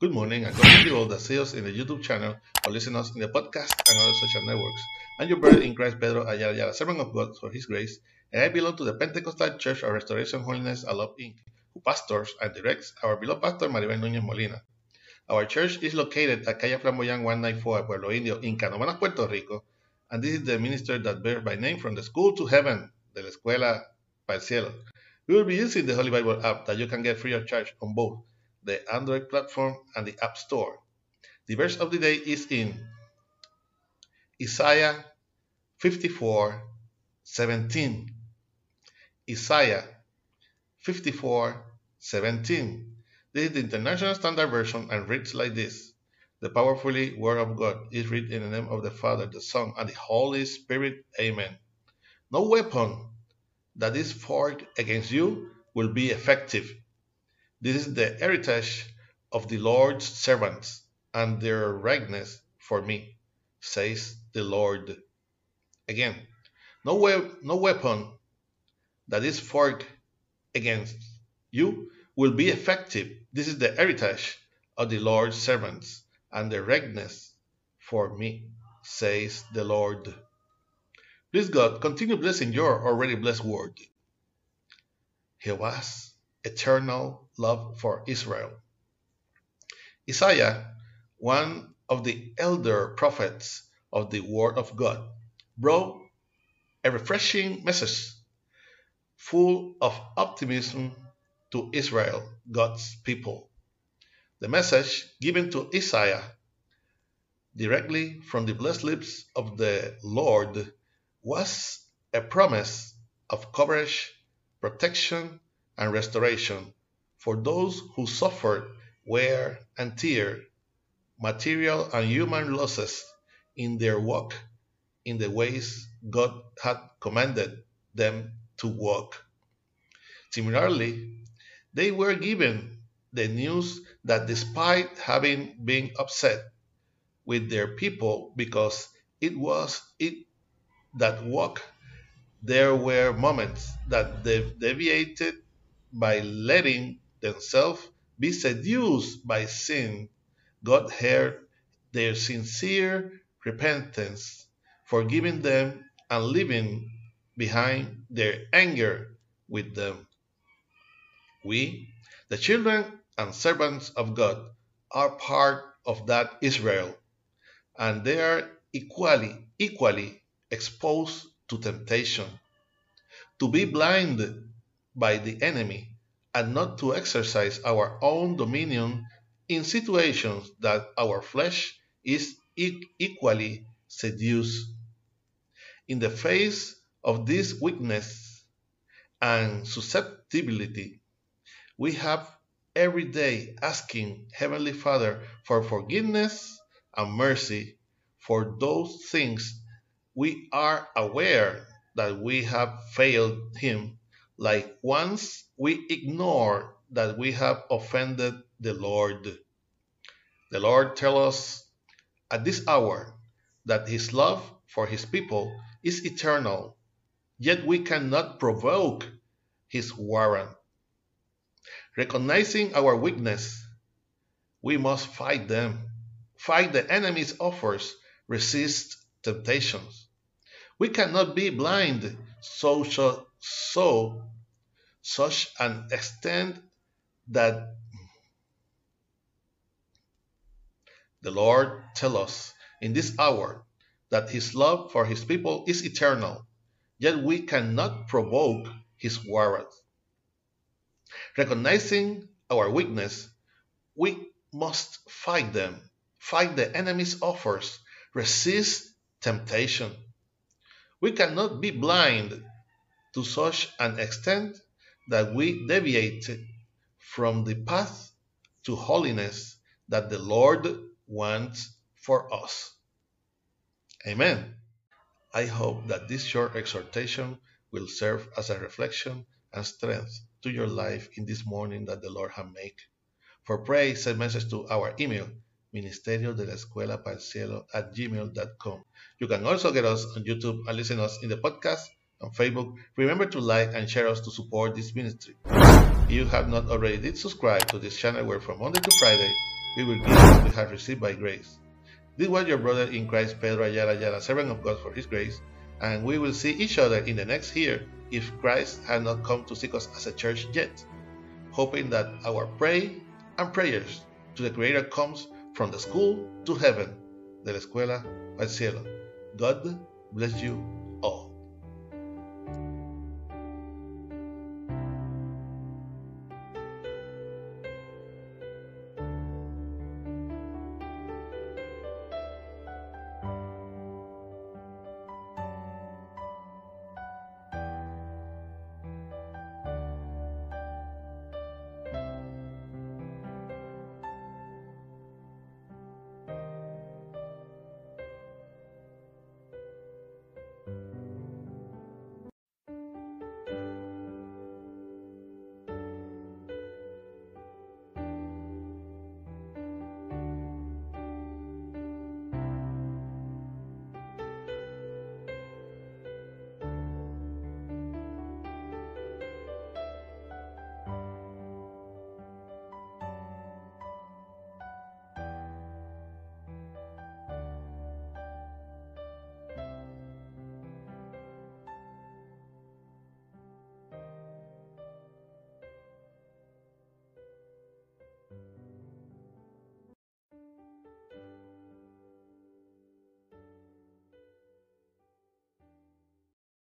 Good morning and bless you all that see us in the YouTube channel or listen us in the podcast and other social networks. I'm your brother in Christ, Pedro Ayala servant of God for His grace, and I belong to the Pentecostal Church of Restoration Holiness Love Inc., who pastors and directs our beloved pastor Maribel Núñez Molina. Our church is located at Calle Flamboyant 194, Pueblo Indio, in Canóvanas, Puerto Rico, and this is the minister that bears by name from the school to heaven, de la escuela para el cielo. We will be using the Holy Bible app that you can get free of charge on both the Android platform and the App Store. The verse of the day is in Isaiah 54 17. Isaiah 54 17. This is the International Standard Version and reads like this The powerfully Word of God is read in the name of the Father, the Son, and the Holy Spirit. Amen. No weapon that is forged against you will be effective. This is the heritage of the Lord's servants, and their rightness for me, says the Lord. Again, no, we- no weapon that is forged against you will be effective. This is the heritage of the Lord's servants, and their rightness for me, says the Lord. Please God, continue blessing your already blessed word. Jehovah's eternal love for Israel. Isaiah, one of the elder prophets of the Word of God, brought a refreshing message full of optimism to Israel, God's people. The message given to Isaiah directly from the blessed lips of the Lord was a promise of coverage, protection, and restoration for those who suffered wear and tear, material and human losses in their walk in the ways God had commanded them to walk. Similarly, they were given the news that despite having been upset with their people because it was it that walk, there were moments that they deviated by letting themselves be seduced by sin. God heard their sincere repentance, forgiving them and leaving behind their anger with them. We, the children and servants of God, are part of that Israel, and they are equally, equally exposed to temptation, to be blinded by the enemy, and not to exercise our own dominion in situations that our flesh is equally seduced. In the face of this weakness and susceptibility, we have every day asking Heavenly Father for forgiveness and mercy for those things we are aware that we have failed Him, like once we ignore that we have offended the Lord. The Lord tells us at this hour that His love for His people is eternal, yet we cannot provoke His warrant. Recognizing our weakness, we must fight them, fight the enemy's offers, resist temptations. We cannot be blind so, so, so such an extent that the Lord tell us in this hour that his love for his people is eternal, yet we cannot provoke his warrant. Recognizing our weakness, we must fight them, fight the enemy's offers, resist temptation. We cannot be blind to such an extent that we deviate from the path to holiness that the Lord wants for us. Amen. I hope that this short exhortation will serve as a reflection and strength to your life in this morning that the Lord has made. For prayer, send message to our email, ministerio de la escuela para el cielo at gmail.com. You can also get us on YouTube and listen us in the podcast on Facebook. Remember to like and share us to support this ministry. If you have not already did subscribe to this channel where from Monday to Friday we will give what we have received by grace. This was your brother in Christ, Pedro Ayala Ayala, servant of God for his grace, and we will see each other in the next year if Christ has not come to seek us as a church yet, hoping that our pray and prayers to the Creator comes from the school to heaven, de la escuela al cielo. God bless you